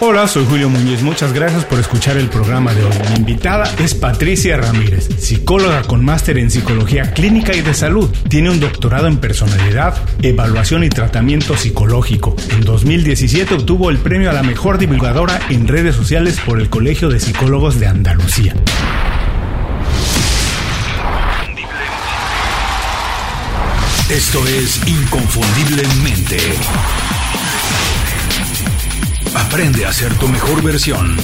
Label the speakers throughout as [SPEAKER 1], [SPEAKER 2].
[SPEAKER 1] Hola, soy Julio Muñiz. Muchas gracias por escuchar el programa de hoy. Mi invitada es Patricia Ramírez, psicóloga con máster en psicología clínica y de salud. Tiene un doctorado en personalidad, evaluación y tratamiento psicológico. En 2017 obtuvo el premio a la mejor divulgadora en redes sociales por el Colegio de Psicólogos de Andalucía.
[SPEAKER 2] Esto es Inconfundiblemente. Aprende a ser tu mejor versión.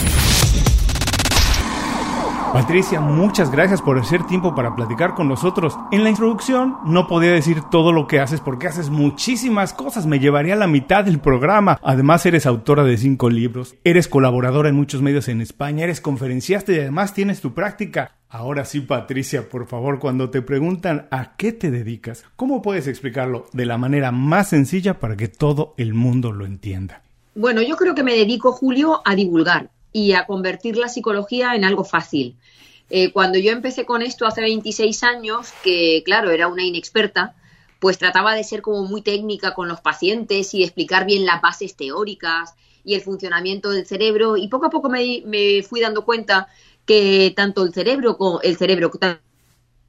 [SPEAKER 1] Patricia, muchas gracias por hacer tiempo para platicar con nosotros. En la introducción no podía decir todo lo que haces porque haces muchísimas cosas, me llevaría a la mitad del programa. Además eres autora de cinco libros, eres colaboradora en muchos medios en España, eres conferenciasta y además tienes tu práctica. Ahora sí, Patricia, por favor, cuando te preguntan a qué te dedicas, ¿cómo puedes explicarlo de la manera más sencilla para que todo el mundo lo entienda?
[SPEAKER 3] Bueno, yo creo que me dedico, Julio, a divulgar y a convertir la psicología en algo fácil. Eh, cuando yo empecé con esto hace 26 años, que claro, era una inexperta, pues trataba de ser como muy técnica con los pacientes y de explicar bien las bases teóricas y el funcionamiento del cerebro y poco a poco me, me fui dando cuenta que tanto el cerebro, el cerebro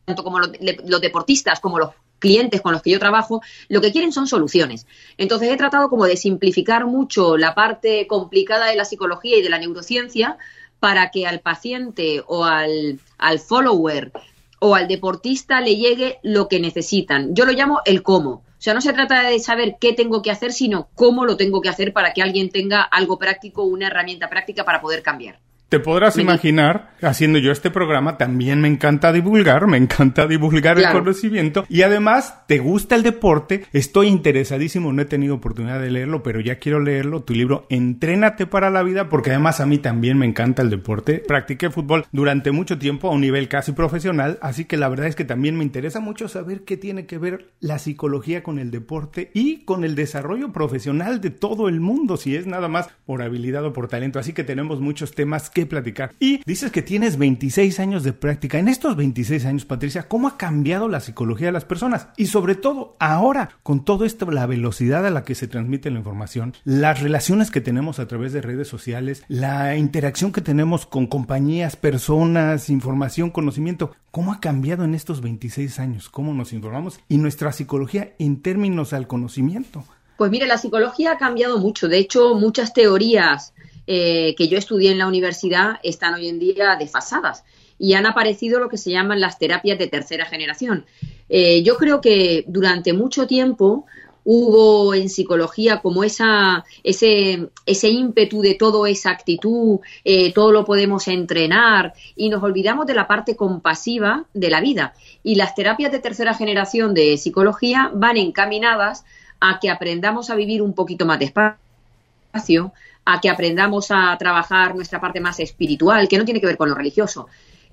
[SPEAKER 3] tanto como los, los deportistas como los clientes con los que yo trabajo, lo que quieren son soluciones. Entonces he tratado como de simplificar mucho la parte complicada de la psicología y de la neurociencia para que al paciente o al, al follower o al deportista le llegue lo que necesitan. Yo lo llamo el cómo. O sea, no se trata de saber qué tengo que hacer, sino cómo lo tengo que hacer para que alguien tenga algo práctico, una herramienta práctica para poder cambiar.
[SPEAKER 1] Te podrás imaginar, haciendo yo este programa, también me encanta divulgar, me encanta divulgar el conocimiento y además te gusta el deporte, estoy interesadísimo, no he tenido oportunidad de leerlo, pero ya quiero leerlo, tu libro Entrénate para la vida, porque además a mí también me encanta el deporte, practiqué fútbol durante mucho tiempo a un nivel casi profesional, así que la verdad es que también me interesa mucho saber qué tiene que ver la psicología con el deporte y con el desarrollo profesional de todo el mundo, si es nada más por habilidad o por talento, así que tenemos muchos temas que platicar. Y dices que tienes 26 años de práctica. En estos 26 años, Patricia, ¿cómo ha cambiado la psicología de las personas? Y sobre todo, ahora, con todo esto, la velocidad a la que se transmite la información, las relaciones que tenemos a través de redes sociales, la interacción que tenemos con compañías, personas, información, conocimiento, ¿cómo ha cambiado en estos 26 años? ¿Cómo nos informamos? Y nuestra psicología en términos al conocimiento.
[SPEAKER 3] Pues mire, la psicología ha cambiado mucho. De hecho, muchas teorías eh, que yo estudié en la universidad están hoy en día desfasadas y han aparecido lo que se llaman las terapias de tercera generación. Eh, yo creo que durante mucho tiempo hubo en psicología como esa, ese, ese ímpetu de todo esa actitud, eh, todo lo podemos entrenar y nos olvidamos de la parte compasiva de la vida. Y las terapias de tercera generación de psicología van encaminadas a que aprendamos a vivir un poquito más despacio, a que aprendamos a trabajar nuestra parte más espiritual, que no tiene que ver con lo religioso,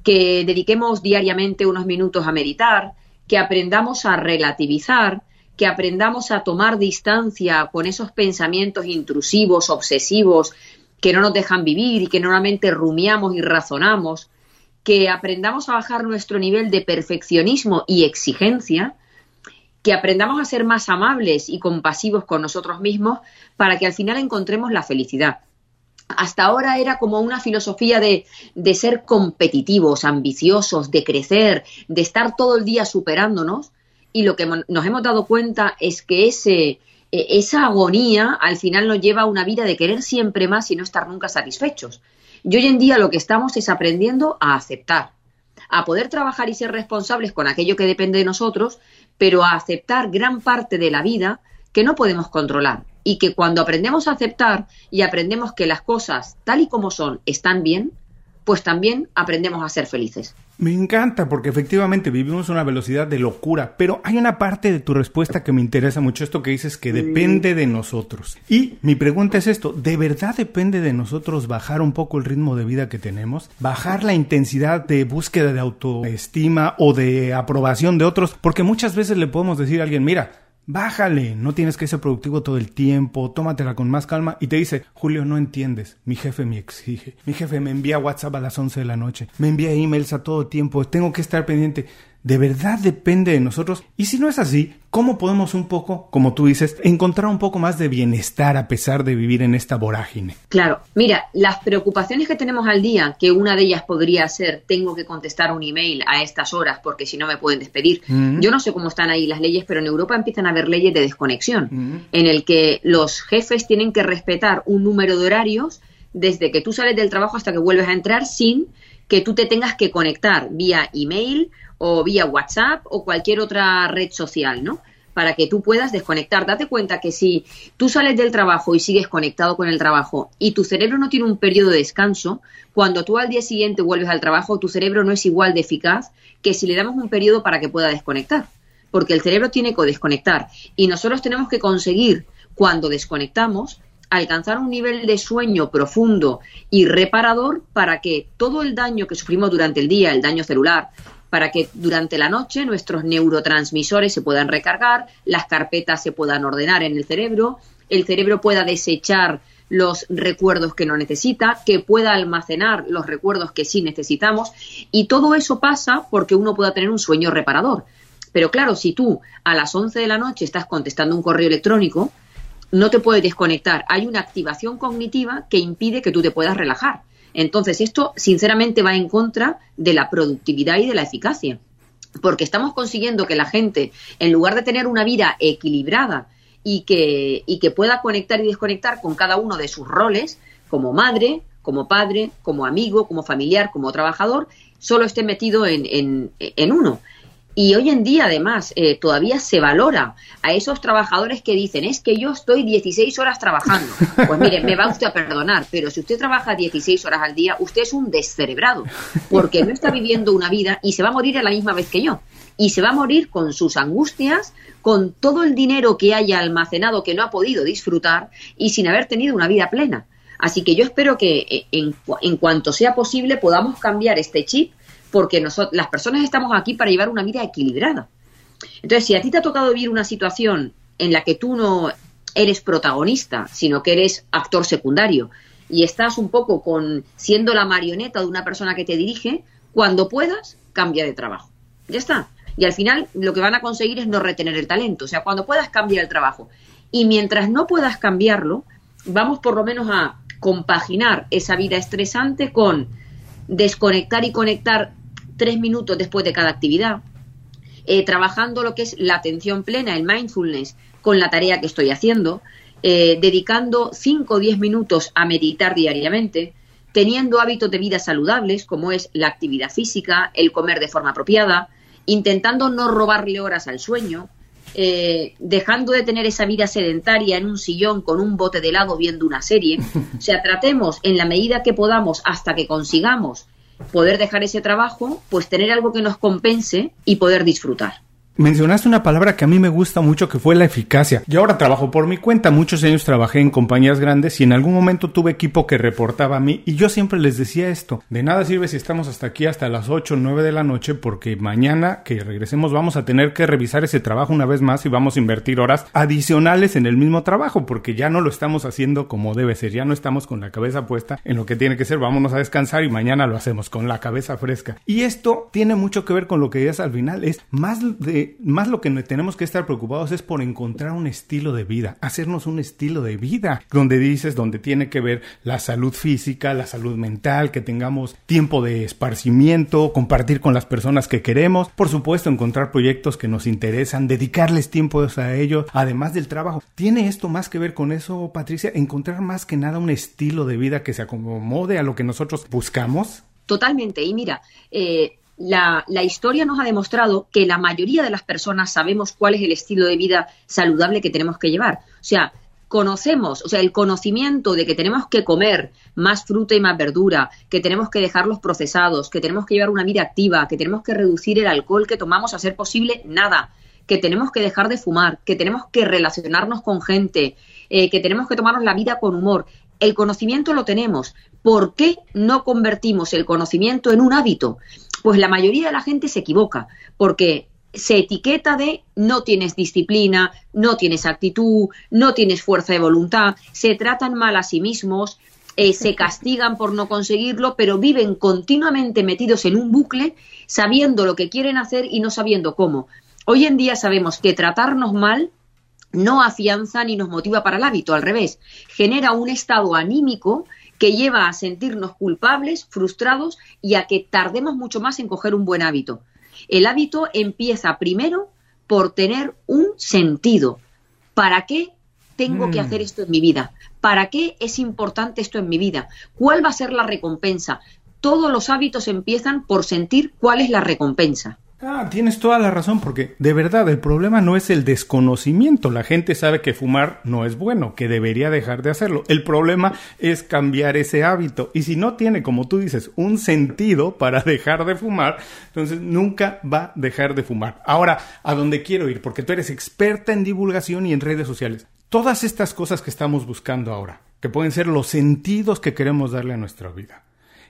[SPEAKER 3] que dediquemos diariamente unos minutos a meditar, que aprendamos a relativizar, que aprendamos a tomar distancia con esos pensamientos intrusivos, obsesivos, que no nos dejan vivir y que normalmente rumiamos y razonamos, que aprendamos a bajar nuestro nivel de perfeccionismo y exigencia, que aprendamos a ser más amables y compasivos con nosotros mismos para que al final encontremos la felicidad. Hasta ahora era como una filosofía de, de ser competitivos, ambiciosos, de crecer, de estar todo el día superándonos y lo que nos hemos dado cuenta es que ese, e, esa agonía al final nos lleva a una vida de querer siempre más y no estar nunca satisfechos. Y hoy en día lo que estamos es aprendiendo a aceptar, a poder trabajar y ser responsables con aquello que depende de nosotros, pero a aceptar gran parte de la vida que no podemos controlar y que cuando aprendemos a aceptar y aprendemos que las cosas tal y como son están bien, pues también aprendemos a ser felices.
[SPEAKER 1] Me encanta porque efectivamente vivimos una velocidad de locura, pero hay una parte de tu respuesta que me interesa mucho, esto que dices que depende de nosotros. Y mi pregunta es esto, ¿de verdad depende de nosotros bajar un poco el ritmo de vida que tenemos? ¿Bajar la intensidad de búsqueda de autoestima o de aprobación de otros? Porque muchas veces le podemos decir a alguien, mira, Bájale, no tienes que ser productivo todo el tiempo, tómatela con más calma y te dice, Julio, no entiendes, mi jefe me exige, mi jefe me envía WhatsApp a las 11 de la noche, me envía emails a todo tiempo, tengo que estar pendiente. ¿De verdad depende de nosotros? Y si no es así, ¿cómo podemos un poco, como tú dices, encontrar un poco más de bienestar a pesar de vivir en esta vorágine?
[SPEAKER 3] Claro, mira, las preocupaciones que tenemos al día, que una de ellas podría ser, tengo que contestar un email a estas horas porque si no me pueden despedir. Yo no sé cómo están ahí las leyes, pero en Europa empiezan a haber leyes de desconexión, en el que los jefes tienen que respetar un número de horarios desde que tú sales del trabajo hasta que vuelves a entrar sin que tú te tengas que conectar vía email o vía WhatsApp o cualquier otra red social, ¿no? Para que tú puedas desconectar. Date cuenta que si tú sales del trabajo y sigues conectado con el trabajo y tu cerebro no tiene un periodo de descanso, cuando tú al día siguiente vuelves al trabajo, tu cerebro no es igual de eficaz que si le damos un periodo para que pueda desconectar. Porque el cerebro tiene que desconectar. Y nosotros tenemos que conseguir, cuando desconectamos, alcanzar un nivel de sueño profundo y reparador para que todo el daño que sufrimos durante el día, el daño celular, para que durante la noche nuestros neurotransmisores se puedan recargar, las carpetas se puedan ordenar en el cerebro, el cerebro pueda desechar los recuerdos que no necesita, que pueda almacenar los recuerdos que sí necesitamos y todo eso pasa porque uno pueda tener un sueño reparador. Pero claro, si tú a las 11 de la noche estás contestando un correo electrónico, no te puedes desconectar. Hay una activación cognitiva que impide que tú te puedas relajar. Entonces, esto sinceramente va en contra de la productividad y de la eficacia, porque estamos consiguiendo que la gente, en lugar de tener una vida equilibrada y que, y que pueda conectar y desconectar con cada uno de sus roles, como madre, como padre, como amigo, como familiar, como trabajador, solo esté metido en, en, en uno. Y hoy en día, además, eh, todavía se valora a esos trabajadores que dicen, es que yo estoy 16 horas trabajando. Pues mire, me va usted a perdonar, pero si usted trabaja 16 horas al día, usted es un descerebrado, porque no está viviendo una vida y se va a morir a la misma vez que yo. Y se va a morir con sus angustias, con todo el dinero que haya almacenado que no ha podido disfrutar y sin haber tenido una vida plena. Así que yo espero que eh, en, en cuanto sea posible podamos cambiar este chip porque nosotros, las personas estamos aquí para llevar una vida equilibrada. Entonces, si a ti te ha tocado vivir una situación en la que tú no eres protagonista, sino que eres actor secundario y estás un poco con siendo la marioneta de una persona que te dirige, cuando puedas, cambia de trabajo. Ya está. Y al final lo que van a conseguir es no retener el talento. O sea, cuando puedas cambiar el trabajo. Y mientras no puedas cambiarlo, vamos por lo menos a compaginar esa vida estresante con desconectar y conectar tres minutos después de cada actividad, eh, trabajando lo que es la atención plena, el mindfulness, con la tarea que estoy haciendo, eh, dedicando cinco o diez minutos a meditar diariamente, teniendo hábitos de vida saludables, como es la actividad física, el comer de forma apropiada, intentando no robarle horas al sueño, eh, dejando de tener esa vida sedentaria en un sillón con un bote de helado viendo una serie. O sea, tratemos en la medida que podamos hasta que consigamos poder dejar ese trabajo, pues tener algo que nos compense y poder disfrutar.
[SPEAKER 1] Mencionaste una palabra que a mí me gusta mucho que fue la eficacia. Yo ahora trabajo por mi cuenta, muchos años trabajé en compañías grandes y en algún momento tuve equipo que reportaba a mí. Y yo siempre les decía esto, de nada sirve si estamos hasta aquí hasta las 8 o 9 de la noche porque mañana que regresemos vamos a tener que revisar ese trabajo una vez más y vamos a invertir horas adicionales en el mismo trabajo porque ya no lo estamos haciendo como debe ser, ya no estamos con la cabeza puesta en lo que tiene que ser, vámonos a descansar y mañana lo hacemos con la cabeza fresca. Y esto tiene mucho que ver con lo que es al final, es más de más lo que tenemos que estar preocupados es por encontrar un estilo de vida, hacernos un estilo de vida, donde dices, donde tiene que ver la salud física, la salud mental, que tengamos tiempo de esparcimiento, compartir con las personas que queremos, por supuesto encontrar proyectos que nos interesan, dedicarles tiempo a ellos, además del trabajo. ¿Tiene esto más que ver con eso, Patricia? Encontrar más que nada un estilo de vida que se acomode a lo que nosotros buscamos.
[SPEAKER 3] Totalmente. Y mira, eh, la, historia nos ha demostrado que la mayoría de las personas sabemos cuál es el estilo de vida saludable que tenemos que llevar. O sea, conocemos, o sea, el conocimiento de que tenemos que comer más fruta y más verdura, que tenemos que dejar los procesados, que tenemos que llevar una vida activa, que tenemos que reducir el alcohol que tomamos a ser posible, nada, que tenemos que dejar de fumar, que tenemos que relacionarnos con gente, eh, que tenemos que tomarnos la vida con humor. El conocimiento lo tenemos. ¿Por qué no convertimos el conocimiento en un hábito? Pues la mayoría de la gente se equivoca, porque se etiqueta de no tienes disciplina, no tienes actitud, no tienes fuerza de voluntad, se tratan mal a sí mismos, eh, se castigan por no conseguirlo, pero viven continuamente metidos en un bucle, sabiendo lo que quieren hacer y no sabiendo cómo. Hoy en día sabemos que tratarnos mal no afianza ni nos motiva para el hábito, al revés, genera un estado anímico que lleva a sentirnos culpables, frustrados y a que tardemos mucho más en coger un buen hábito. El hábito empieza primero por tener un sentido. ¿Para qué tengo que mm. hacer esto en mi vida? ¿Para qué es importante esto en mi vida? ¿Cuál va a ser la recompensa? Todos los hábitos empiezan por sentir cuál es la recompensa.
[SPEAKER 1] Ah, tienes toda la razón, porque de verdad el problema no es el desconocimiento. La gente sabe que fumar no es bueno, que debería dejar de hacerlo. El problema es cambiar ese hábito. Y si no tiene, como tú dices, un sentido para dejar de fumar, entonces nunca va a dejar de fumar. Ahora, a dónde quiero ir, porque tú eres experta en divulgación y en redes sociales. Todas estas cosas que estamos buscando ahora, que pueden ser los sentidos que queremos darle a nuestra vida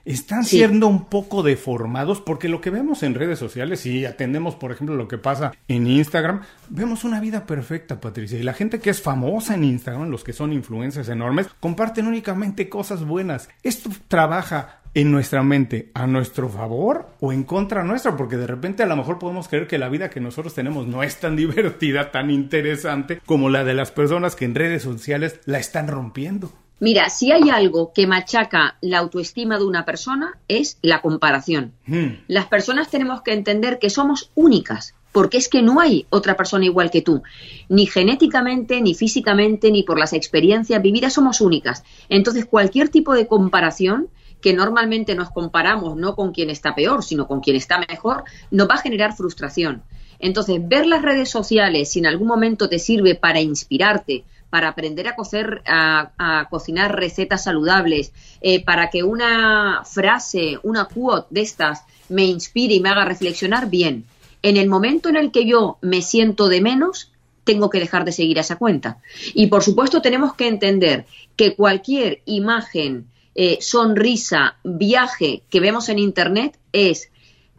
[SPEAKER 1] están siendo un poco deformados porque lo que vemos en redes sociales, y atendemos, por ejemplo, lo que pasa en Instagram, vemos una vida perfecta, Patricia. Y la gente que es famosa en Instagram, los que son influencers enormes, comparten únicamente cosas buenas. Esto trabaja en nuestra mente a nuestro favor o en contra nuestra, porque de repente a lo mejor podemos creer que la vida que nosotros tenemos no es tan divertida, tan interesante como la de las personas que en redes sociales la están rompiendo.
[SPEAKER 3] Mira, si hay algo que machaca la autoestima de una persona es la comparación. Hmm. Las personas tenemos que entender que somos únicas, porque es que no hay otra persona igual que tú. Ni genéticamente, ni físicamente, ni por las experiencias vividas somos únicas. Entonces, cualquier tipo de comparación que normalmente nos comparamos no con quien está peor, sino con quien está mejor, nos va a generar frustración. Entonces, ver las redes sociales si en algún momento te sirve para inspirarte, para aprender a, cocer, a, cocinar recetas saludables, eh, para que una frase, una quote de estas me inspire y me haga reflexionar, bien. En el momento en el que yo me siento de menos, tengo que dejar de seguir a esa cuenta. Y por supuesto tenemos que entender que cualquier imagen, eh, sonrisa, viaje que vemos en Internet es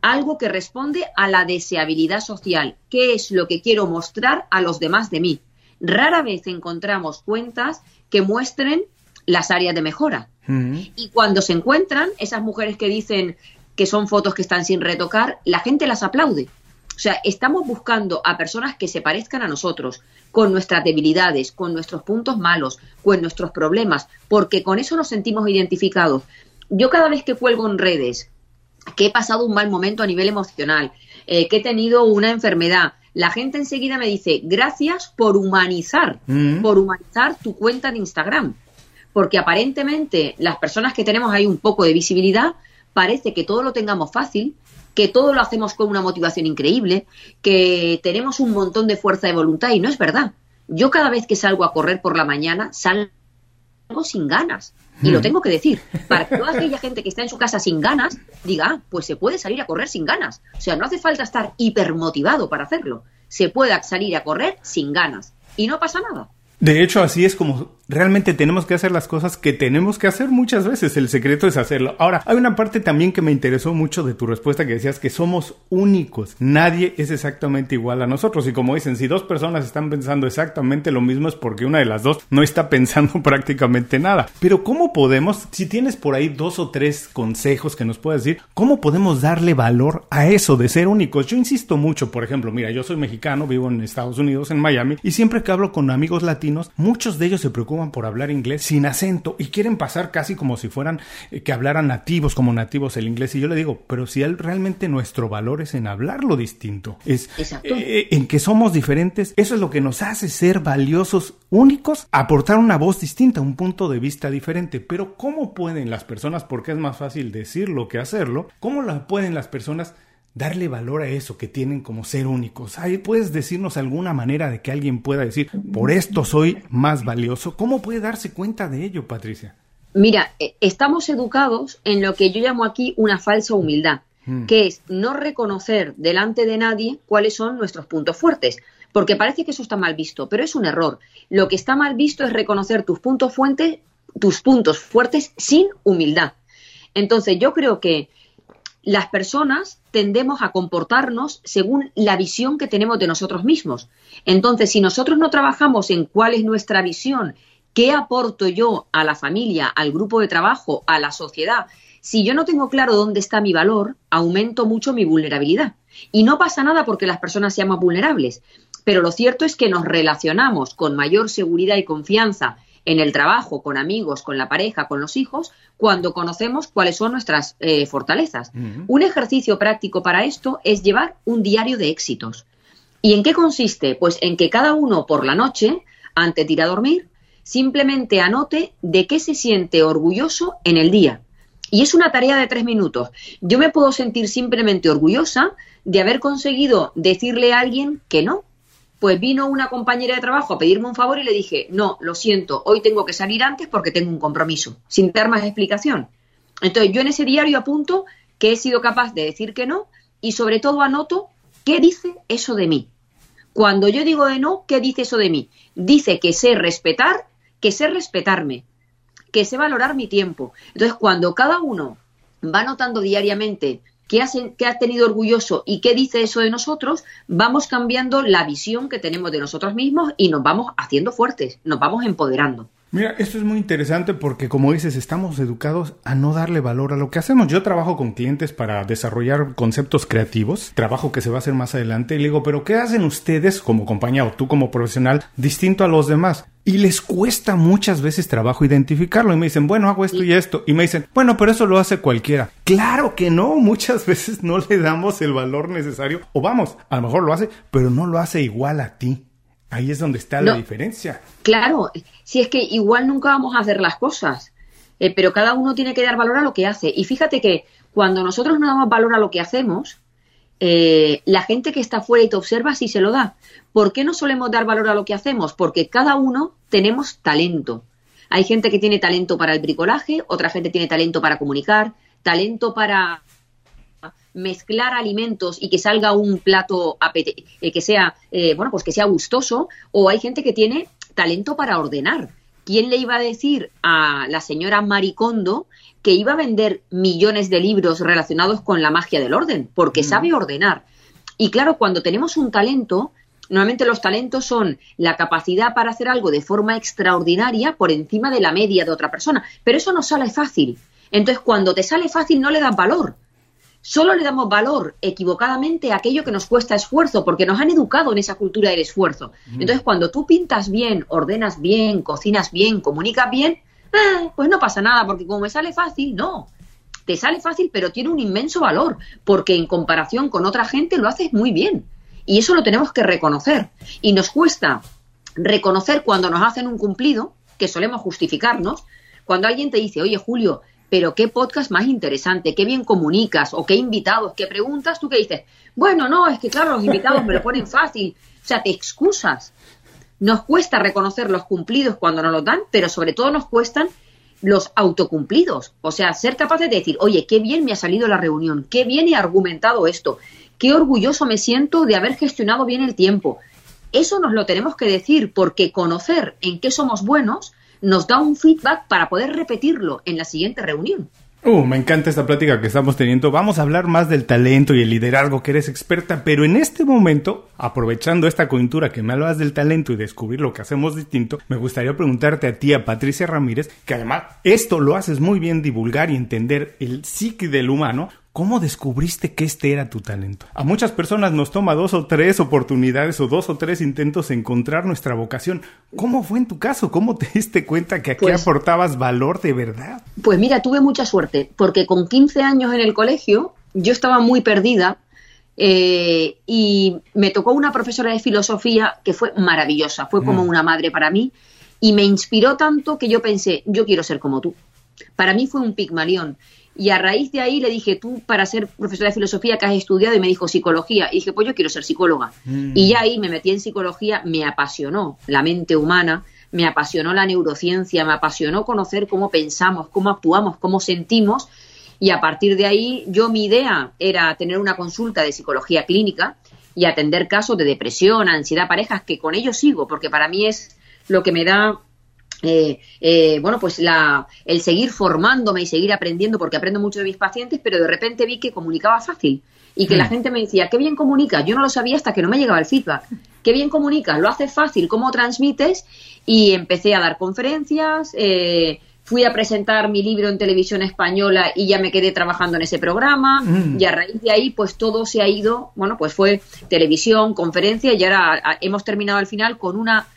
[SPEAKER 3] algo que responde a la deseabilidad social. ¿Qué es lo que quiero mostrar a los demás de mí? Rara vez encontramos cuentas que muestren las áreas de mejora. Mm. Y cuando se encuentran esas mujeres que dicen que son fotos que están sin retocar, la gente las aplaude. O sea, estamos buscando a personas que se parezcan a nosotros, con nuestras debilidades, con nuestros puntos malos, con nuestros problemas, porque con eso nos sentimos identificados. Yo cada vez que cuelgo en redes que he pasado un mal momento a nivel emocional, eh, que he tenido una enfermedad, la gente enseguida me dice, gracias por humanizar, mm. por humanizar tu cuenta de Instagram. Porque aparentemente las personas que tenemos ahí un poco de visibilidad, parece que todo lo tengamos fácil, que todo lo hacemos con una motivación increíble, que tenemos un montón de fuerza de voluntad y no es verdad. Yo cada vez que salgo a correr por la mañana salgo sin ganas. Y lo mm. tengo que decir, para que toda aquella gente que está en su casa sin ganas diga, ah, pues se puede salir a correr sin ganas. O sea, no hace falta estar hipermotivado para hacerlo. Se puede salir a correr sin ganas. Y no pasa nada.
[SPEAKER 1] De hecho, así es como realmente tenemos que hacer las cosas que tenemos que hacer muchas veces. El secreto es hacerlo. Ahora, hay una parte también que me interesó mucho de tu respuesta que decías que somos únicos. Nadie es exactamente igual a nosotros. Y como dicen, si dos personas están pensando exactamente lo mismo es porque una de las dos no está pensando prácticamente nada. Pero ¿cómo podemos, si tienes por ahí dos o tres consejos que nos puedas decir, cómo podemos darle valor a eso de ser únicos? Yo insisto mucho, por ejemplo, mira, yo soy mexicano, vivo en Estados Unidos, en Miami, y siempre que hablo con amigos latinos, muchos de ellos se preocupan por hablar inglés sin acento y quieren pasar casi como si fueran eh, que hablaran nativos, como nativos el inglés. Y yo le digo, pero si realmente nuestro valor es en hablarlo distinto, es eh, en que somos diferentes, eso es lo que nos hace ser valiosos, únicos, aportar una voz distinta, un punto de vista diferente. Pero ¿cómo pueden las personas, porque es más fácil decirlo que hacerlo, cómo la pueden las personas darle valor a eso que tienen como ser únicos. Ahí puedes decirnos alguna manera de que alguien pueda decir, por esto soy más valioso. ¿Cómo puede darse cuenta de ello, Patricia?
[SPEAKER 3] Mira, eh, estamos educados en lo que yo llamo aquí una falsa humildad, hmm. que es no reconocer delante de nadie cuáles son nuestros puntos fuertes, porque parece que eso está mal visto, pero es un error. Lo que está mal visto es reconocer tus puntos fuertes, tus puntos fuertes sin humildad. Entonces, yo creo que las personas tendemos a comportarnos según la visión que tenemos de nosotros mismos. Entonces, si nosotros no trabajamos en cuál es nuestra visión ¿Qué aporto yo a la familia, al grupo de trabajo, a la sociedad? Si yo no tengo claro dónde está mi valor, aumento mucho mi vulnerabilidad. Y no pasa nada porque las personas sean más vulnerables. Pero lo cierto es que nos relacionamos con mayor seguridad y confianza en el trabajo, con amigos, con la pareja, con los hijos, cuando conocemos cuáles son nuestras eh, fortalezas. Un ejercicio práctico para esto es llevar un diario de éxitos. ¿Y en qué consiste? Pues en que cada uno por la noche, antes de ir a dormir, simplemente anote de qué se siente orgulloso en el día. Y es una tarea de tres minutos. Yo me puedo sentir simplemente orgullosa de haber conseguido decirle a alguien que no, pues vino una compañera de trabajo a pedirme un favor y le dije, no, lo siento, hoy tengo que salir antes porque tengo un compromiso, sin dar más explicación. Entonces yo en ese diario apunto que he sido capaz de decir que no y sobre todo anoto qué dice eso de mí. Cuando yo digo de no, ¿qué dice eso de mí? Dice que sé respetar, que sé respetarme, que sé valorar mi tiempo. Entonces cuando cada uno va anotando diariamente qué ha tenido orgulloso y qué dice eso de nosotros, vamos cambiando la visión que tenemos de nosotros mismos y nos vamos haciendo fuertes, nos vamos empoderando.
[SPEAKER 1] Mira, esto es muy interesante porque, como dices, estamos educados a no darle valor a lo que hacemos. Yo trabajo con clientes para desarrollar conceptos creativos, trabajo que se va a hacer más adelante, y le digo, pero ¿qué hacen ustedes como compañía o tú como profesional distinto a los demás? Y les cuesta muchas veces trabajo identificarlo. Y me dicen, bueno, hago esto y esto. Y me dicen, bueno, pero eso lo hace cualquiera. Claro que no. Muchas veces no le damos el valor necesario. O vamos, a lo mejor lo hace, pero no lo hace igual a ti. Ahí es donde está la diferencia.
[SPEAKER 3] Claro, si es que igual nunca vamos a hacer las cosas, eh, pero cada uno tiene que dar valor a lo que hace. Y fíjate que cuando nosotros no damos valor a lo que hacemos, eh, la gente que está fuera y te observa sí se lo da. ¿Por qué no solemos dar valor a lo que hacemos? Porque cada uno tenemos talento. Hay gente que tiene talento para el bricolaje, otra gente tiene talento para comunicar, talento para mezclar alimentos y que salga un plato eh, que sea eh, bueno pues que sea gustoso o hay gente que tiene talento para ordenar. Quién le iba a decir a la señora Maricondo que iba a vender millones de libros relacionados con la magia del orden porque mm. sabe ordenar. Y claro cuando tenemos un talento Normalmente los talentos son la capacidad para hacer algo de forma extraordinaria por encima de la media de otra persona, pero eso no sale fácil. Entonces, cuando te sale fácil no le das valor, Solo le damos valor equivocadamente a aquello que nos cuesta esfuerzo, porque nos han educado en esa cultura del esfuerzo. Entonces, cuando tú pintas bien, ordenas bien, cocinas bien, comunicas bien, eh, pues no pasa nada, porque como me sale fácil, no. Te sale fácil, pero tiene un inmenso valor, porque en comparación con otra gente lo haces muy bien. Y eso lo tenemos que reconocer. Y nos cuesta reconocer cuando nos hacen un cumplido, que solemos justificarnos, cuando alguien te dice, oye Julio, pero qué podcast más interesante, qué bien comunicas, o qué invitados, qué preguntas, tú qué dices, bueno, no, es que claro, los invitados me lo ponen fácil, o sea, te excusas. Nos cuesta reconocer los cumplidos cuando nos los dan, pero sobre todo nos cuestan los autocumplidos, o sea, ser capaces de decir, oye, qué bien me ha salido la reunión, qué bien he argumentado esto, qué orgulloso me siento de haber gestionado bien el tiempo. Eso nos lo tenemos que decir porque conocer en qué somos buenos nos da un feedback para poder repetirlo en la siguiente reunión.
[SPEAKER 1] Uh, me encanta esta plática que estamos teniendo. Vamos a hablar más del talento y el liderazgo que eres experta, pero en este momento, aprovechando esta coyuntura que me hablas del talento y descubrir lo que hacemos distinto, me gustaría preguntarte a ti, a Patricia Ramírez, que además esto lo haces muy bien divulgar y entender el psique del humano. ¿Cómo descubriste que este era tu talento? A muchas personas nos toma dos o tres oportunidades o dos o tres intentos encontrar nuestra vocación. ¿Cómo fue en tu caso? ¿Cómo te diste cuenta que aquí pues aportabas valor de verdad?
[SPEAKER 3] Pues mira, tuve mucha suerte, porque con 15 años en el colegio yo estaba muy perdida eh, y me tocó una profesora de filosofía que fue maravillosa, fue como mm. una madre para mí y me inspiró tanto que yo pensé, yo quiero ser como tú. Para mí fue un pigmalión. Y a raíz de ahí le dije, tú para ser profesora de filosofía que has estudiado, y me dijo psicología. Y dije, pues yo quiero ser psicóloga. Mm. Y ya ahí me metí en psicología, me apasionó la mente humana, me apasionó la neurociencia, me apasionó conocer cómo pensamos, cómo actuamos, cómo sentimos. Y a partir de ahí, yo mi idea era tener una consulta de psicología clínica y atender casos de depresión, ansiedad, parejas, que con ellos sigo, porque para mí es lo que me da eh, eh, bueno, pues la, el seguir formándome y seguir aprendiendo, porque aprendo mucho de mis pacientes, pero de repente vi que comunicaba fácil y que la mm. gente me decía, qué bien comunica. Yo no lo sabía hasta que no me llegaba el feedback. qué bien comunicas, lo haces fácil, cómo transmites y empecé a dar conferencias. Eh, fui a presentar mi libro en televisión española y ya me quedé trabajando en ese programa mm. y a raíz de ahí pues todo se ha ido, bueno, pues fue televisión, conferencia y ahora hemos terminado al final con una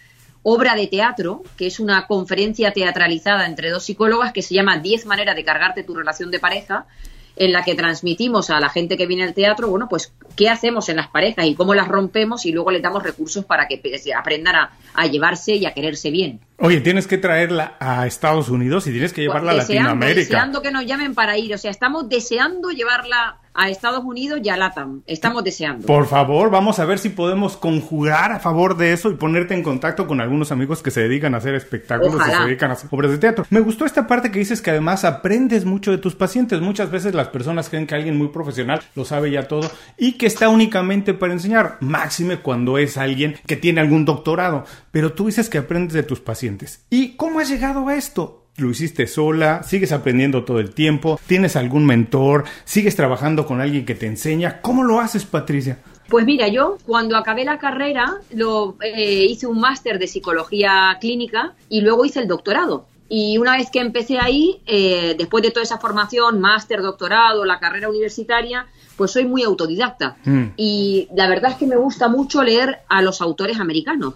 [SPEAKER 3] obra de teatro, que es una conferencia teatralizada entre dos psicólogas que se llama 10 maneras de cargarte tu relación de pareja, en la que transmitimos a la gente que viene al teatro, bueno, pues qué hacemos en las parejas y cómo las rompemos y luego le damos recursos para que aprendan a, a llevarse y a quererse bien.
[SPEAKER 1] Oye, tienes que traerla a Estados Unidos y tienes que llevarla a Latinoamérica.
[SPEAKER 3] Deseando que nos llamen para ir, o sea, estamos deseando llevarla a Estados Unidos y a LATAM. Estamos deseando.
[SPEAKER 1] Por favor, vamos a ver si podemos conjugar a favor de eso y ponerte en contacto con algunos amigos que se dedican a hacer espectáculos, que se dedican a hacer obras de teatro. Me gustó esta parte que dices que además aprendes mucho de tus pacientes. Muchas veces las personas creen que alguien muy profesional lo sabe ya todo y que está únicamente para enseñar, máxime cuando es alguien que tiene algún doctorado. Pero tú dices que aprendes de tus pacientes. ¿Y cómo has llegado a esto? Lo hiciste sola, sigues aprendiendo todo el tiempo, tienes algún mentor, sigues trabajando con alguien que te enseña. ¿Cómo lo haces, Patricia?
[SPEAKER 3] Pues mira, yo cuando acabé la carrera lo, eh, hice un máster de psicología clínica y luego hice el doctorado. Y una vez que empecé ahí, eh, después de toda esa formación, máster, doctorado, la carrera universitaria, pues soy muy autodidacta. Mm. Y la verdad es que me gusta mucho leer a los autores americanos.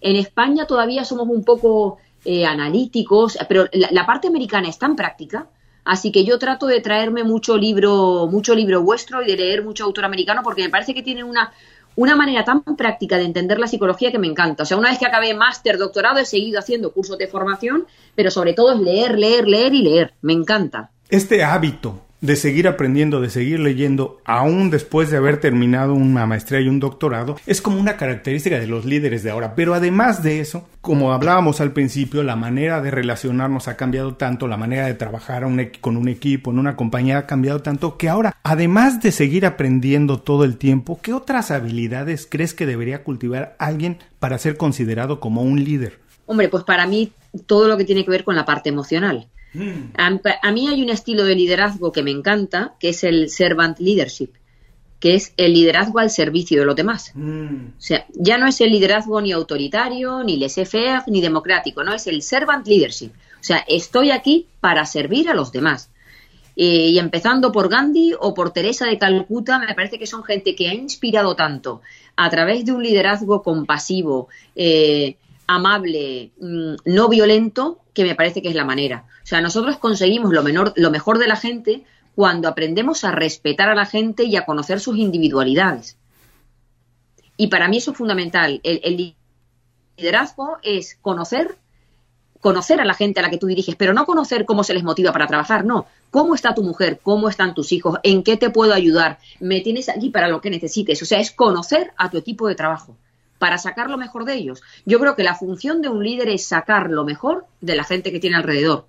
[SPEAKER 3] En España todavía somos un poco eh, analíticos, pero la, parte americana es tan práctica, así que yo trato de traerme mucho libro, mucho libro vuestro y de leer mucho autor americano porque me parece que tiene una, una manera tan práctica de entender la psicología que me encanta. O sea, una vez que acabé máster, doctorado, he seguido haciendo cursos de formación, pero sobre todo es leer, leer, leer y leer. Me encanta.
[SPEAKER 1] Este hábito de seguir aprendiendo, de seguir leyendo, aún después de haber terminado una maestría y un doctorado, es como una característica de los líderes de ahora. Pero además de eso, como hablábamos al principio, la manera de relacionarnos ha cambiado tanto, la manera de trabajar con un equipo, en una compañía ha cambiado tanto, que ahora, además de seguir aprendiendo todo el tiempo, ¿qué otras habilidades crees que debería cultivar alguien para ser considerado como un líder?
[SPEAKER 3] Hombre, pues para mí todo lo que tiene que ver con la parte emocional Mm. A, mí hay un estilo de liderazgo que me encanta, que es el servant leadership, que es el liderazgo al servicio de los demás. Mm. O sea, ya no es el liderazgo ni autoritario, ni laissez-faire, ni democrático, no, es el servant leadership. O sea, estoy aquí para servir a los demás. Eh, y empezando por Gandhi o por Teresa de Calcuta, me parece que son gente que ha inspirado tanto a través de un liderazgo compasivo, eh, amable, mm, no violento, que me parece que es la manera. O sea, nosotros conseguimos lo, menor, lo mejor de la gente cuando aprendemos a respetar a la gente y a conocer sus individualidades. Y para mí eso es fundamental. El, liderazgo es conocer, conocer a la gente a la que tú diriges, pero no conocer cómo se les motiva para trabajar, no. ¿Cómo está tu mujer? ¿Cómo están tus hijos? ¿En qué te puedo ayudar? ¿Me tienes aquí para lo que necesites? O sea, es conocer a tu equipo de trabajo para sacar lo mejor de ellos. Yo creo que la función de un líder es sacar lo mejor de la gente que tiene alrededor.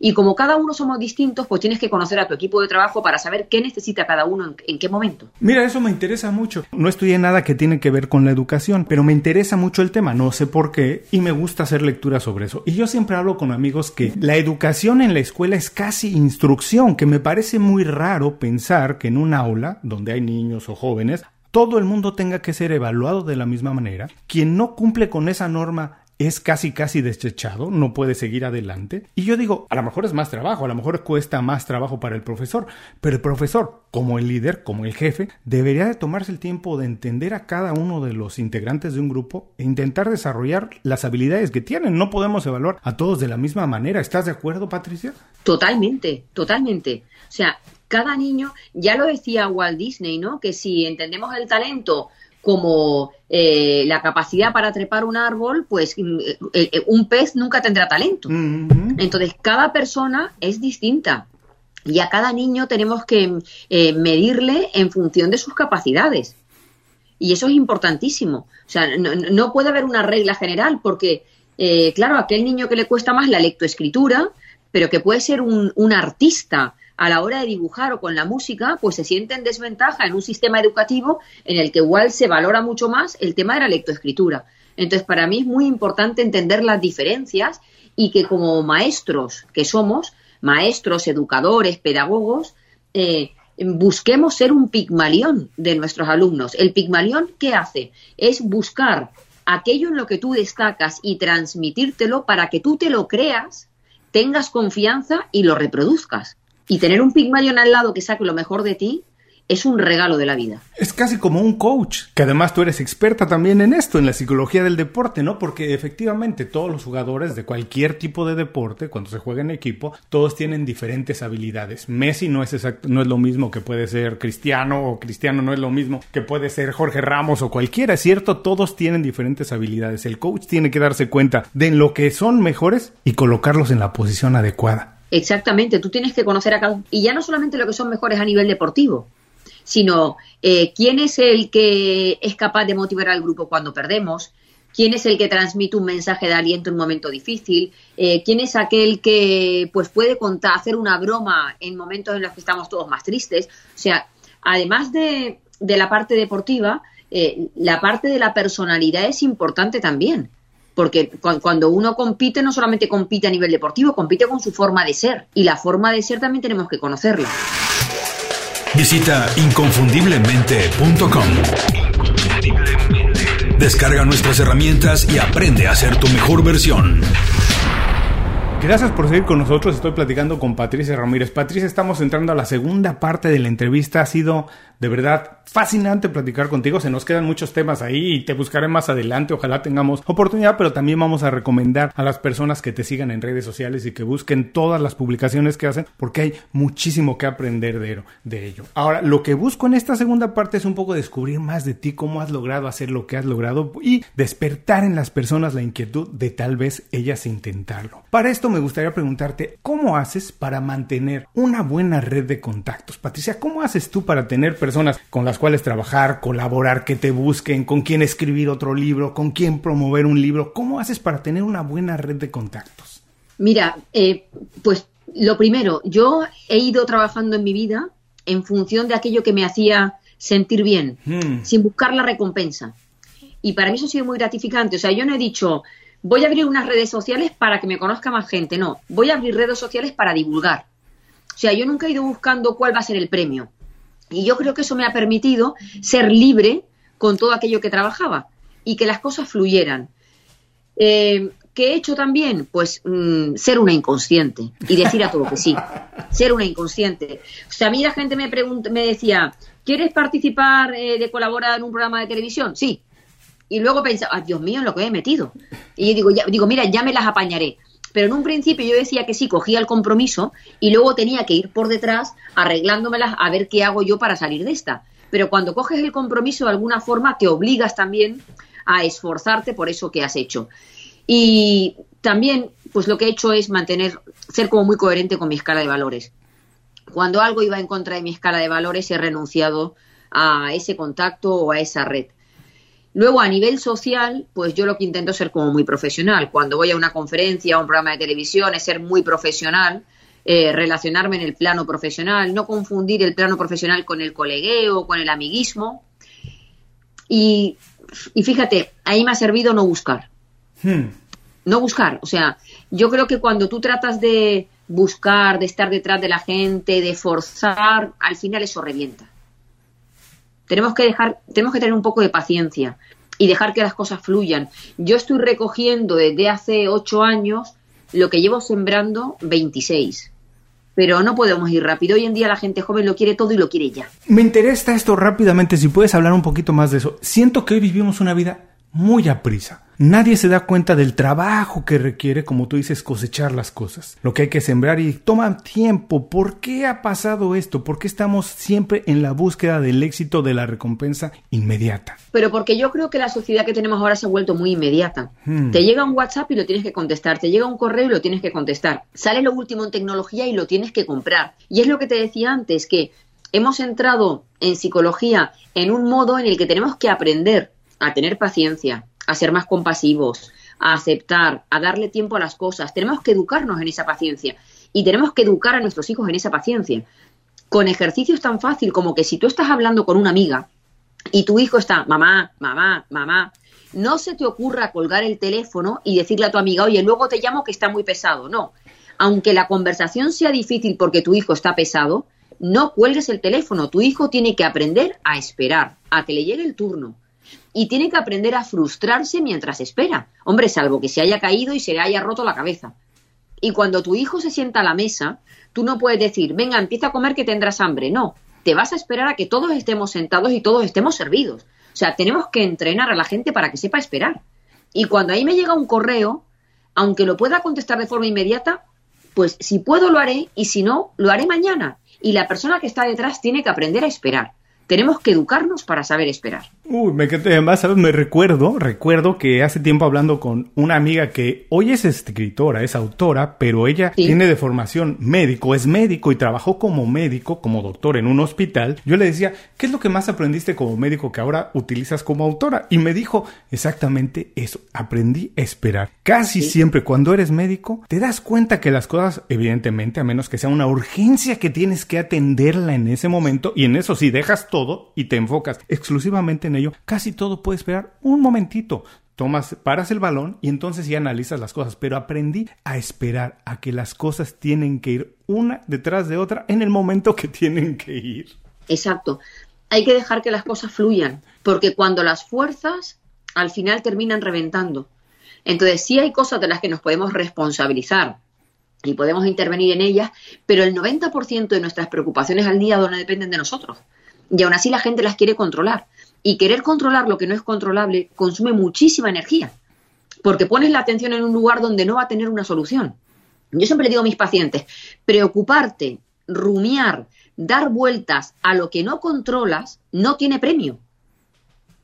[SPEAKER 3] Y como cada uno somos distintos, pues tienes que conocer a tu equipo de trabajo para saber qué necesita cada uno en, qué momento.
[SPEAKER 1] Mira, eso me interesa mucho. No estudié nada que tiene que ver con la educación, pero me interesa mucho el tema, no sé por qué, y me gusta hacer lectura sobre eso. Y yo siempre hablo con amigos que la educación en la escuela es casi instrucción, que me parece muy raro pensar que en un aula donde hay niños o jóvenes todo el mundo tenga que ser evaluado de la misma manera. Quien no cumple con esa norma es casi casi deschechado, no puede seguir adelante. Y yo digo, a lo mejor es más trabajo, a lo mejor cuesta más trabajo para el profesor, pero el profesor, como el líder, como el jefe, debería de tomarse el tiempo de entender a cada uno de los integrantes de un grupo e intentar desarrollar las habilidades que tienen. No podemos evaluar a todos de la misma manera. ¿Estás de acuerdo, Patricia?
[SPEAKER 3] Totalmente, totalmente. O sea, cada niño, ya lo decía Walt Disney, ¿no? Que si entendemos el talento como eh, la capacidad para trepar un árbol, pues mm, eh, eh, un pez nunca tendrá talento. Entonces, cada persona es distinta y a cada niño tenemos que medirle en función de sus capacidades. Y eso es importantísimo. O sea, no, puede haber una regla general porque, claro, aquel niño que le cuesta más la lectoescritura, pero que puede ser un, un artista a la hora de dibujar o con la música, pues se siente en desventaja en un sistema educativo en el que igual se valora mucho más el tema de la lectoescritura. Entonces, para mí es muy importante entender las diferencias y que como maestros que somos, maestros, educadores, pedagogos, eh, busquemos ser un pigmalión de nuestros alumnos. El pigmalión, ¿qué hace? Es buscar aquello en lo que tú destacas y transmitírtelo para que tú te lo creas, tengas confianza y lo reproduzcas. Y tener un pigmalión al lado que saque lo mejor de ti es un regalo de la vida.
[SPEAKER 1] Es casi como un coach, que además tú eres experta también en esto, en la psicología del deporte, ¿no? Porque efectivamente todos los jugadores de cualquier tipo de deporte, cuando se juega en equipo, todos tienen diferentes habilidades. Messi no es no es lo mismo que puede ser Cristiano o Cristiano no es lo mismo que puede ser Jorge Ramos o cualquiera, ¿cierto? Todos tienen diferentes habilidades. El coach tiene que darse cuenta de lo que son mejores y colocarlos en la posición adecuada.
[SPEAKER 3] Exactamente, tú tienes que conocer a cada y ya no solamente lo que son mejores a nivel deportivo, sino eh, quién es el que es capaz de motivar al grupo cuando perdemos, quién es el que transmite un mensaje de aliento en un momento difícil, eh, quién es aquel que pues puede contar, hacer una broma en momentos en los que estamos todos más tristes. O sea, además de, de la parte deportiva, eh, la parte de la personalidad es importante también. Porque cuando uno compite, no solamente compite a nivel deportivo, compite con su forma de ser. Y la forma de ser también tenemos que conocerla.
[SPEAKER 2] Visita inconfundiblemente.com. Descarga nuestras herramientas y aprende a ser tu mejor versión.
[SPEAKER 1] Gracias por seguir con nosotros. Estoy platicando con Patricia Ramírez. Patricia, estamos entrando a la segunda parte de la entrevista. Ha sido de verdad fascinante platicar contigo. Se nos quedan muchos temas ahí y te buscaré más adelante. Ojalá tengamos oportunidad, pero también vamos a recomendar a las personas que te sigan en redes sociales y que busquen todas las publicaciones que hacen porque hay muchísimo que aprender de, de ello. Ahora, lo que busco en esta segunda parte es un poco descubrir más de ti, cómo has logrado hacer lo que has logrado y despertar en las personas la inquietud de tal vez ellas intentarlo. Para esto me gustaría preguntarte, ¿cómo haces para mantener una buena red de contactos? Patricia, ¿cómo haces tú para tener personas con las cuales trabajar, colaborar, que te busquen, con quién escribir otro libro, con quién promover un libro? ¿Cómo haces para tener una buena red de contactos?
[SPEAKER 3] Mira, eh, pues lo primero, yo he ido trabajando en mi vida en función de aquello que me hacía sentir bien, hmm. sin buscar la recompensa. Y para mí eso ha sido muy gratificante. O sea, yo no he dicho, voy a abrir unas redes sociales para que me conozca más gente. No, voy a abrir redes sociales para divulgar. O sea, yo nunca he ido buscando cuál va a ser el premio. Y yo creo que eso me ha permitido ser libre con todo aquello que trabajaba y que las cosas fluyeran. Eh, ¿Qué he hecho también? Pues mm, ser una inconsciente y decir a todo que sí. Ser una inconsciente. O sea, a mí la gente me, me decía, ¿quieres participar eh, de colaborar en un programa de televisión? Sí y luego pensaba, Dios mío, en lo que he metido. Y yo digo, ya, digo, mira, ya me las apañaré. Pero en un principio yo decía que sí, cogía el compromiso y luego tenía que ir por detrás arreglándomelas a ver qué hago yo para salir de esta. Pero cuando coges el compromiso de alguna forma te obligas también a esforzarte por eso que has hecho. Y también, pues lo que he hecho es mantener, ser como muy coherente con mi escala de valores. Cuando algo iba en contra de mi escala de valores, he renunciado a ese contacto o a esa red. Luego, a nivel social, pues yo lo que intento es ser como muy profesional. Cuando voy a una conferencia, a un programa de televisión, es ser muy profesional, eh, relacionarme en el plano profesional, no confundir el plano profesional con el colegueo, con el amiguismo. Y, fíjate, ahí me ha servido no buscar. Hmm. No buscar. O sea, yo creo que cuando tú tratas de buscar, de estar detrás de la gente, de forzar, al final eso revienta. Tenemos que dejar, tenemos que tener un poco de paciencia y dejar que las cosas fluyan. Yo estoy recogiendo desde hace ocho años lo que llevo sembrando 26. Pero no podemos ir rápido. Hoy en día la gente joven lo quiere todo y lo quiere ya.
[SPEAKER 1] Me interesa esto rápidamente, si puedes hablar un poquito más de eso. Siento que hoy vivimos una vida muy a prisa. Nadie se da cuenta del trabajo que requiere, como tú dices, cosechar las cosas. Lo que hay que sembrar y toma tiempo. ¿Por qué ha pasado esto? ¿Por qué estamos siempre en la búsqueda del éxito de la recompensa inmediata?
[SPEAKER 3] Pero porque yo creo que la sociedad que tenemos ahora se ha vuelto muy inmediata. Hmm. Te llega un WhatsApp y lo tienes que contestar. Te llega un correo y lo tienes que contestar. Sale lo último en tecnología y lo tienes que comprar. Y es lo que te decía antes, que hemos entrado en psicología en un modo en el que tenemos que aprender a tener paciencia, a ser más compasivos, a aceptar, a darle tiempo a las cosas. Tenemos que educarnos en esa paciencia y tenemos que educar a nuestros hijos en esa paciencia. Con ejercicios tan fácil como que si tú estás hablando con una amiga y tu hijo está, mamá, mamá, mamá, no se te ocurra colgar el teléfono y decirle a tu amiga, oye, luego te llamo que está muy pesado. No. Aunque la conversación sea difícil porque tu hijo está pesado, no cuelgues el teléfono. Tu hijo tiene que aprender a esperar, a que le llegue el turno. Y tiene que aprender a frustrarse mientras espera. Hombre, salvo que se haya caído y se le haya roto la cabeza. Y cuando tu hijo se sienta a la mesa, tú no puedes decir, venga, empieza a comer que tendrás hambre. No, te vas a esperar a que todos estemos sentados y todos estemos servidos. O sea, tenemos que entrenar a la gente para que sepa esperar. Y cuando ahí me llega un correo, aunque lo pueda contestar de forma inmediata, pues si puedo lo haré y si no, lo haré mañana. Y la persona que está detrás tiene que aprender a esperar. Tenemos que educarnos para saber esperar.
[SPEAKER 1] Uy, me además, ¿sabes? Me recuerdo, recuerdo que hace tiempo hablando con una amiga que hoy es escritora, es autora, pero ella tiene de formación médico, es médico y trabajó como médico, como doctor en un hospital. Yo le decía, ¿qué es lo que más aprendiste como médico que ahora utilizas como autora? Y me dijo exactamente eso, aprendí a esperar. Casi siempre cuando eres médico, te das cuenta que las cosas, evidentemente, a menos que sea una urgencia que tienes que atenderla en ese momento, y en eso sí dejas todo y te enfocas exclusivamente en casi todo puede esperar un momentito. Tomas, paras el balón y entonces ya analizas las cosas, pero aprendí a esperar a que las cosas tienen que ir una detrás de otra en el momento que tienen que ir.
[SPEAKER 3] Exacto. Hay que dejar que las cosas fluyan, porque cuando las fuerzas al final terminan reventando. Entonces sí hay cosas de las que nos podemos responsabilizar y podemos intervenir en ellas, pero el 90% de nuestras preocupaciones al día no dependen de nosotros y aún así la gente las quiere controlar. Y querer controlar lo que no es controlable consume muchísima energía, porque pones la atención en un lugar donde no va a tener una solución. Yo siempre digo a mis pacientes, preocuparte, rumiar, dar vueltas a lo que no controlas no tiene premio.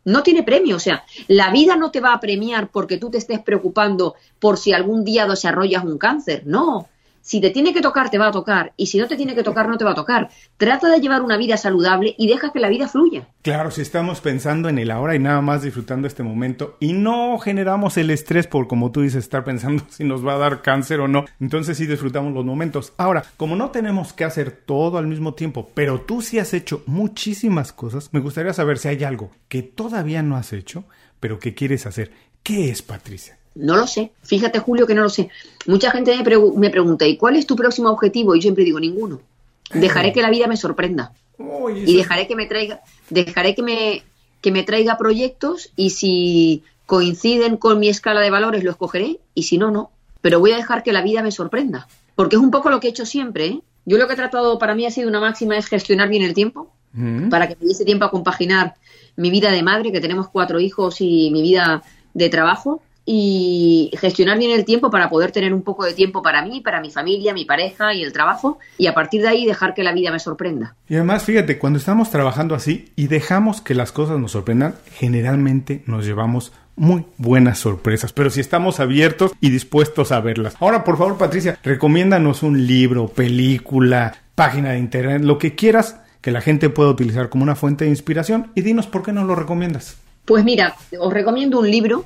[SPEAKER 3] No tiene premio, o sea, la vida no te va a premiar porque tú te estés preocupando por si algún día desarrollas un cáncer, no, si te tiene que tocar, te va a tocar. Y si no te tiene que tocar, no te va a tocar. Trata de llevar una vida saludable y deja que la vida fluya.
[SPEAKER 1] Claro, si estamos pensando en el ahora y nada más disfrutando este momento y no generamos el estrés por, como tú dices, estar pensando si nos va a dar cáncer o no, entonces sí disfrutamos los momentos. Ahora, como no tenemos que hacer todo al mismo tiempo, pero tú sí has hecho muchísimas cosas, me gustaría saber si hay algo que todavía no has hecho, pero que quieres hacer. ¿Qué es, Patricia?
[SPEAKER 3] No lo sé. Fíjate, Julio, que no lo sé. Mucha gente me, pregunta, ¿y cuál es tu próximo objetivo? Y yo siempre digo, ninguno. Dejaré que la vida me sorprenda. y dejaré que me traiga, dejaré que me, que me traiga proyectos y si coinciden con mi escala de valores lo escogeré y si no, no. Pero voy a dejar que la vida me sorprenda. Porque es un poco lo que he hecho siempre. ¿eh? Yo lo que he tratado para mí ha sido una máxima es gestionar bien el tiempo mm. para que me diese tiempo a compaginar mi vida de madre, que tenemos cuatro hijos, y mi vida de trabajo y gestionar bien el tiempo para poder tener un poco de tiempo para mí, para mi familia, mi pareja y el trabajo y a partir de ahí dejar que la vida me sorprenda.
[SPEAKER 1] Y además, fíjate, cuando estamos trabajando así y dejamos que las cosas nos sorprendan, generalmente nos llevamos muy buenas sorpresas, pero si estamos abiertos y dispuestos a verlas. Ahora, por favor, Patricia, recomiéndanos un libro, película, página de internet, lo que quieras que la gente pueda utilizar como una fuente de inspiración y dinos por qué no lo recomiendas.
[SPEAKER 3] Pues mira, os recomiendo un libro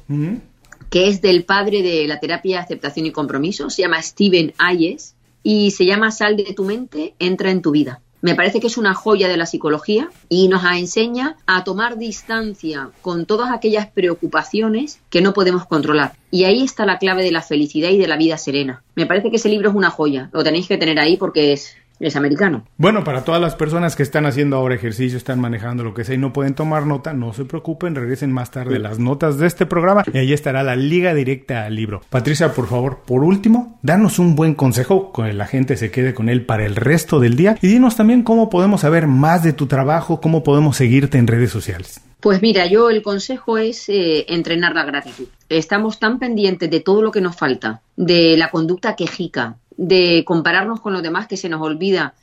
[SPEAKER 3] que es del padre de la terapia aceptación y compromiso, se llama Steven Ayes y se llama Sal de tu mente, entra en tu vida. Me parece que es una joya de la psicología y nos enseña a tomar distancia con todas aquellas preocupaciones que no podemos controlar. Y ahí está la clave de la felicidad y de la vida serena. Me parece que ese libro es una joya. Lo tenéis que tener ahí porque es es americano.
[SPEAKER 1] Bueno, para todas las personas que están haciendo ahora ejercicio, están manejando lo que sea y no pueden tomar nota, no se preocupen, regresen más tarde las notas de este programa y ahí estará la liga directa al libro. Patricia, por favor, por último, danos un buen consejo con que la gente se quede con él para el resto del día y dinos también cómo podemos saber más de tu trabajo, cómo podemos seguirte en redes sociales.
[SPEAKER 3] Pues mira, yo el consejo es eh, entrenar la gratitud. Estamos tan pendientes de todo lo que nos falta, de la conducta quejica, de compararnos con los demás que se nos olvida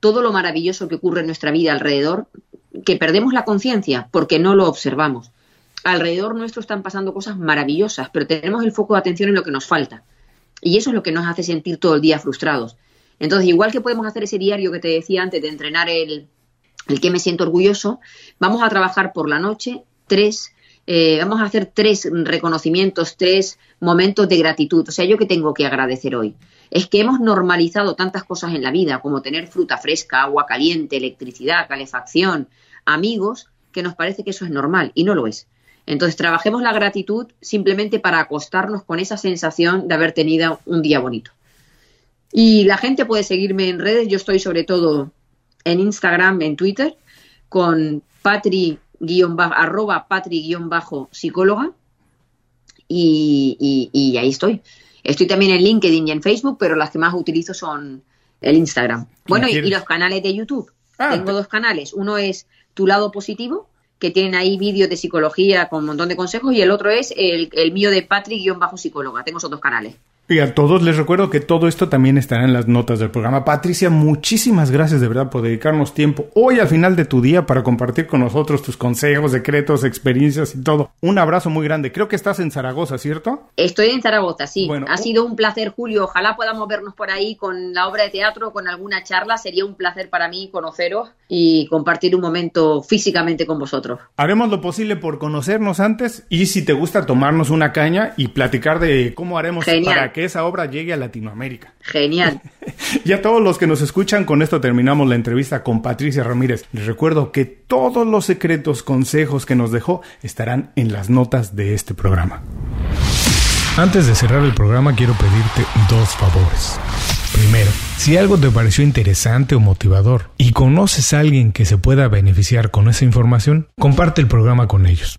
[SPEAKER 3] todo lo maravilloso que ocurre en nuestra vida alrededor, que perdemos la conciencia porque no lo observamos. Alrededor nuestro están pasando cosas maravillosas, pero tenemos el foco de atención en lo que nos falta. Y eso es lo que nos hace sentir todo el día frustrados. Entonces, igual que podemos hacer ese diario que te decía antes de entrenar el, el que me siento orgulloso, vamos a trabajar por la noche tres eh, vamos a hacer tres reconocimientos, tres momentos de gratitud. O sea, yo que tengo que agradecer hoy. Es que hemos normalizado tantas cosas en la vida, como tener fruta fresca, agua caliente, electricidad, calefacción, amigos, que nos parece que eso es normal y no lo es. Entonces, trabajemos la gratitud simplemente para acostarnos con esa sensación de haber tenido un día bonito. Y la gente puede seguirme en redes, yo estoy sobre todo en Instagram, en Twitter, con patri arroba patri-psicóloga y, y, ahí estoy. Estoy también en LinkedIn y en Facebook, pero las que más utilizo son el Instagram. Bueno, y, los canales de YouTube. Ah, Tengo dos canales. Uno es Tu lado positivo, que tienen ahí vídeos de psicología con un montón de consejos, y el otro es el, el mío de Patri-psicóloga. Tengo esos dos canales.
[SPEAKER 1] Y a todos les recuerdo que todo esto también estará en las notas del programa. Patricia, muchísimas gracias de verdad por dedicarnos tiempo hoy al final de tu día para compartir con nosotros tus consejos, secretos, experiencias y todo. Un abrazo muy grande. Creo que estás en Zaragoza, ¿cierto?
[SPEAKER 3] Estoy en Zaragoza, sí. Bueno, ha sido un placer, Julio. Ojalá podamos vernos por ahí con la obra de teatro, con alguna charla. Sería un placer para mí conoceros y compartir un momento físicamente con vosotros.
[SPEAKER 1] Haremos lo posible por conocernos antes y si te gusta tomarnos una caña y platicar de cómo haremos para que esa obra llegue a Latinoamérica.
[SPEAKER 3] Genial.
[SPEAKER 1] y a todos los que nos escuchan, con esto terminamos la entrevista con Patricia Ramírez. Les recuerdo que todos los secretos, consejos que nos dejó estarán en las notas de este programa. Antes de cerrar el programa quiero pedirte dos favores. Primero, si algo te pareció interesante o motivador y conoces a alguien que se pueda beneficiar con esa información, comparte el programa con ellos.